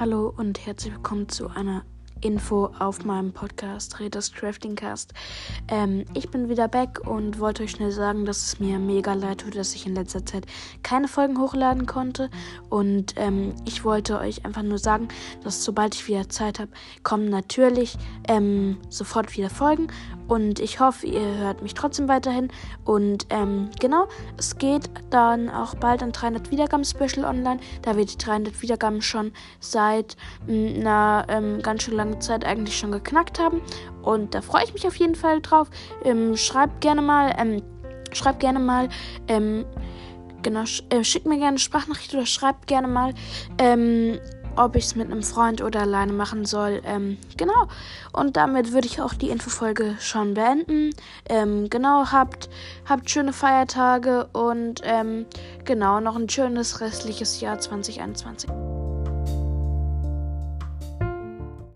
Hallo und herzlich willkommen zu einer Info auf meinem Podcast Redas Crafting Cast. Ähm, ich bin wieder back und wollte euch schnell sagen, dass es mir mega leid tut, dass ich in letzter Zeit keine Folgen hochladen konnte. Und ähm, ich wollte euch einfach nur sagen, dass sobald ich wieder Zeit habe, kommen natürlich ähm, sofort wieder Folgen. Und ich hoffe, ihr hört mich trotzdem weiterhin. Und ähm, genau, es geht dann auch bald ein 300 Wiedergaben Special online. Da wir die 300 Wiedergaben schon seit mm, einer ähm, ganz schön langen Zeit eigentlich schon geknackt haben. Und da freue ich mich auf jeden Fall drauf. Ähm, schreibt gerne mal, ähm, schreibt gerne mal, ähm, genau, sch äh, schickt mir gerne eine Sprachnachricht oder schreibt gerne mal, ähm, ob ich es mit einem Freund oder alleine machen soll. Ähm, genau. Und damit würde ich auch die Infofolge schon beenden. Ähm, genau, habt, habt schöne Feiertage und ähm, genau noch ein schönes restliches Jahr 2021.